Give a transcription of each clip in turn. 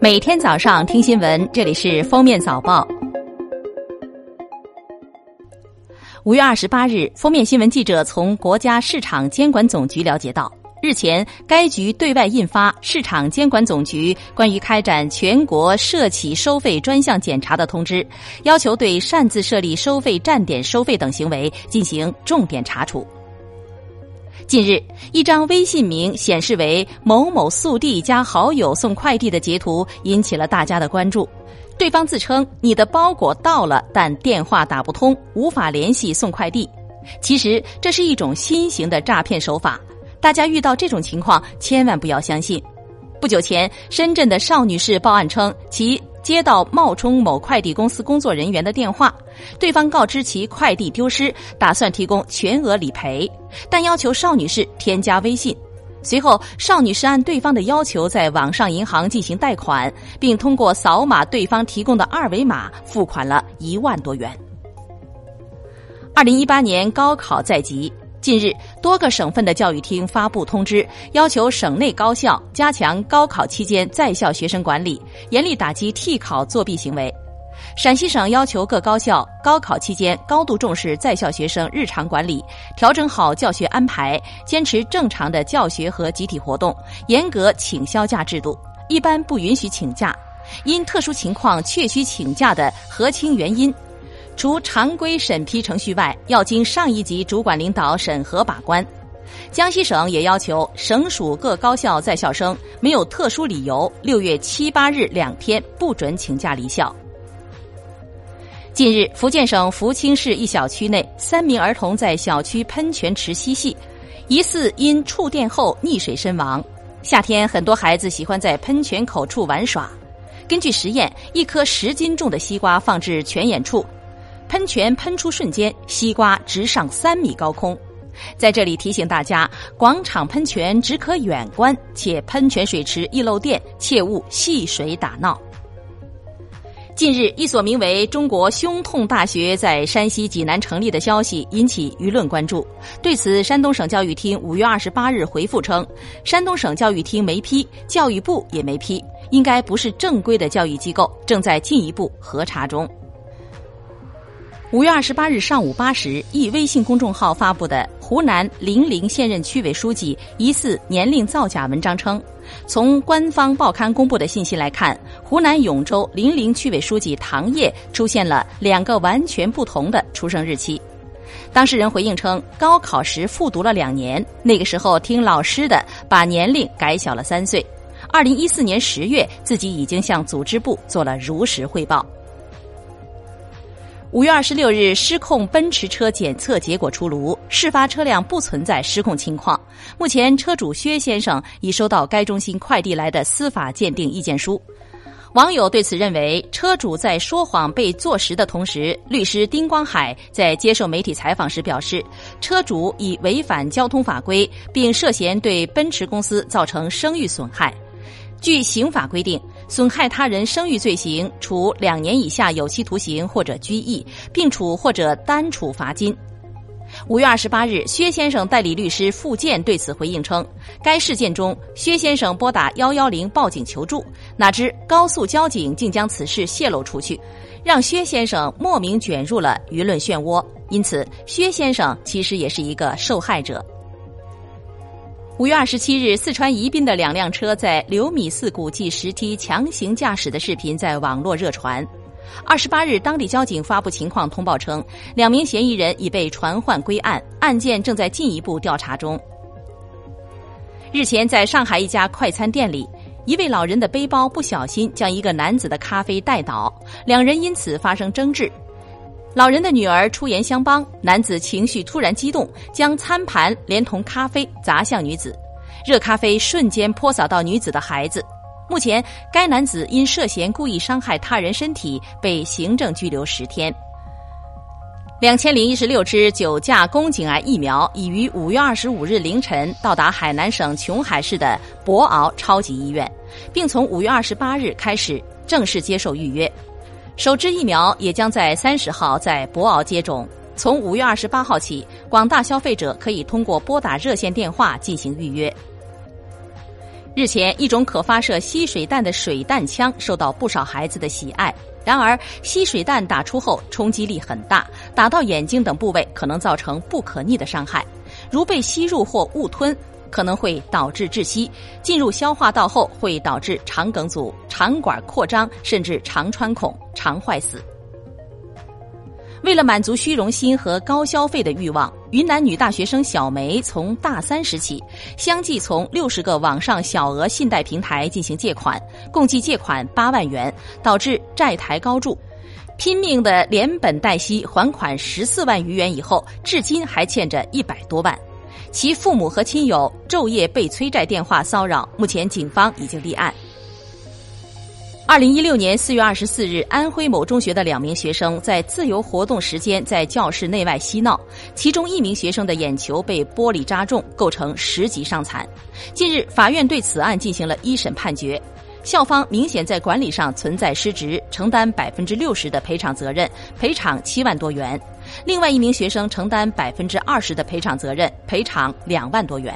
每天早上听新闻，这里是封面早报。五月二十八日，封面新闻记者从国家市场监管总局了解到，日前该局对外印发《市场监管总局关于开展全国涉企收费专项检查的通知》，要求对擅自设立收费站点收费等行为进行重点查处。近日，一张微信名显示为“某某速递”加好友送快递的截图引起了大家的关注。对方自称你的包裹到了，但电话打不通，无法联系送快递。其实这是一种新型的诈骗手法，大家遇到这种情况千万不要相信。不久前，深圳的邵女士报案称其。接到冒充某快递公司工作人员的电话，对方告知其快递丢失，打算提供全额理赔，但要求邵女士添加微信。随后，邵女士按对方的要求在网上银行进行贷款，并通过扫码对方提供的二维码付款了一万多元。二零一八年高考在即。近日，多个省份的教育厅发布通知，要求省内高校加强高考期间在校学生管理，严厉打击替考作弊行为。陕西省要求各高校高考期间高度重视在校学生日常管理，调整好教学安排，坚持正常的教学和集体活动，严格请销假制度，一般不允许请假，因特殊情况确需请假的，核清原因。除常规审批程序外，要经上一级主管领导审核把关。江西省也要求省属各高校在校生没有特殊理由，六月七八日两天不准请假离校。近日，福建省福清市一小区内，三名儿童在小区喷泉池嬉戏，疑似因触电后溺水身亡。夏天，很多孩子喜欢在喷泉口处玩耍。根据实验，一颗十斤重的西瓜放置泉眼处。喷泉喷出瞬间，西瓜直上三米高空。在这里提醒大家，广场喷泉只可远观，且喷泉水池易漏电，切勿戏水打闹。近日，一所名为“中国胸痛大学”在山西济南成立的消息引起舆论关注。对此，山东省教育厅五月二十八日回复称，山东省教育厅没批，教育部也没批，应该不是正规的教育机构，正在进一步核查中。五月二十八日上午八时，一微信公众号发布的湖南零陵现任区委书记疑似年龄造假文章称，从官方报刊公布的信息来看，湖南永州零陵区委书记唐烨出现了两个完全不同的出生日期。当事人回应称，高考时复读了两年，那个时候听老师的，把年龄改小了三岁。二零一四年十月，自己已经向组织部做了如实汇报。五月二十六日，失控奔驰车检测结果出炉，事发车辆不存在失控情况。目前，车主薛先生已收到该中心快递来的司法鉴定意见书。网友对此认为，车主在说谎被坐实的同时，律师丁光海在接受媒体采访时表示，车主已违反交通法规，并涉嫌对奔驰公司造成声誉损害。据刑法规定。损害他人声誉罪行，处两年以下有期徒刑或者拘役，并处或者单处罚金。五月二十八日，薛先生代理律师付建对此回应称，该事件中，薛先生拨打幺幺零报警求助，哪知高速交警竟将此事泄露出去，让薛先生莫名卷入了舆论漩涡。因此，薛先生其实也是一个受害者。五月二十七日，四川宜宾的两辆车在刘米寺古迹石梯强行驾驶的视频在网络热传。二十八日，当地交警发布情况通报称，两名嫌疑人已被传唤归案，案件正在进一步调查中。日前，在上海一家快餐店里，一位老人的背包不小心将一个男子的咖啡带倒，两人因此发生争执。老人的女儿出言相帮，男子情绪突然激动，将餐盘连同咖啡砸向女子，热咖啡瞬间泼洒到女子的孩子。目前，该男子因涉嫌故意伤害他人身体被行政拘留十天。两千零一十六支九价宫颈癌疫苗已于五月二十五日凌晨到达海南省琼海市的博鳌超级医院，并从五月二十八日开始正式接受预约。首支疫苗也将在三十号在博鳌接种。从五月二十八号起，广大消费者可以通过拨打热线电话进行预约。日前，一种可发射吸水弹的水弹枪受到不少孩子的喜爱。然而，吸水弹打出后冲击力很大，打到眼睛等部位可能造成不可逆的伤害，如被吸入或误吞，可能会导致窒息；进入消化道后会导致肠梗阻、肠管扩张，甚至肠穿孔、肠坏死。为了满足虚荣心和高消费的欲望，云南女大学生小梅从大三时起，相继从六十个网上小额信贷平台进行借款，共计借款八万元，导致债台高筑，拼命的连本带息还款十四万余元以后，至今还欠着一百多万。其父母和亲友昼夜被催债电话骚扰，目前警方已经立案。二零一六年四月二十四日，安徽某中学的两名学生在自由活动时间在教室内外嬉闹，其中一名学生的眼球被玻璃扎中，构成十级伤残。近日，法院对此案进行了一审判决，校方明显在管理上存在失职，承担百分之六十的赔偿责任，赔偿七万多元；另外一名学生承担百分之二十的赔偿责任，赔偿两万多元。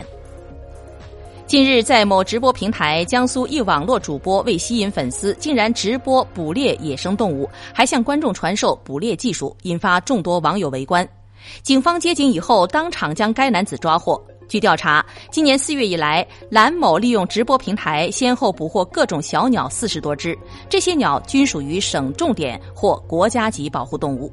近日，在某直播平台，江苏一网络主播为吸引粉丝，竟然直播捕猎野生动物，还向观众传授捕猎技术，引发众多网友围观。警方接警以后，当场将该男子抓获。据调查，今年四月以来，蓝某利用直播平台，先后捕获各种小鸟四十多只，这些鸟均属于省重点或国家级保护动物。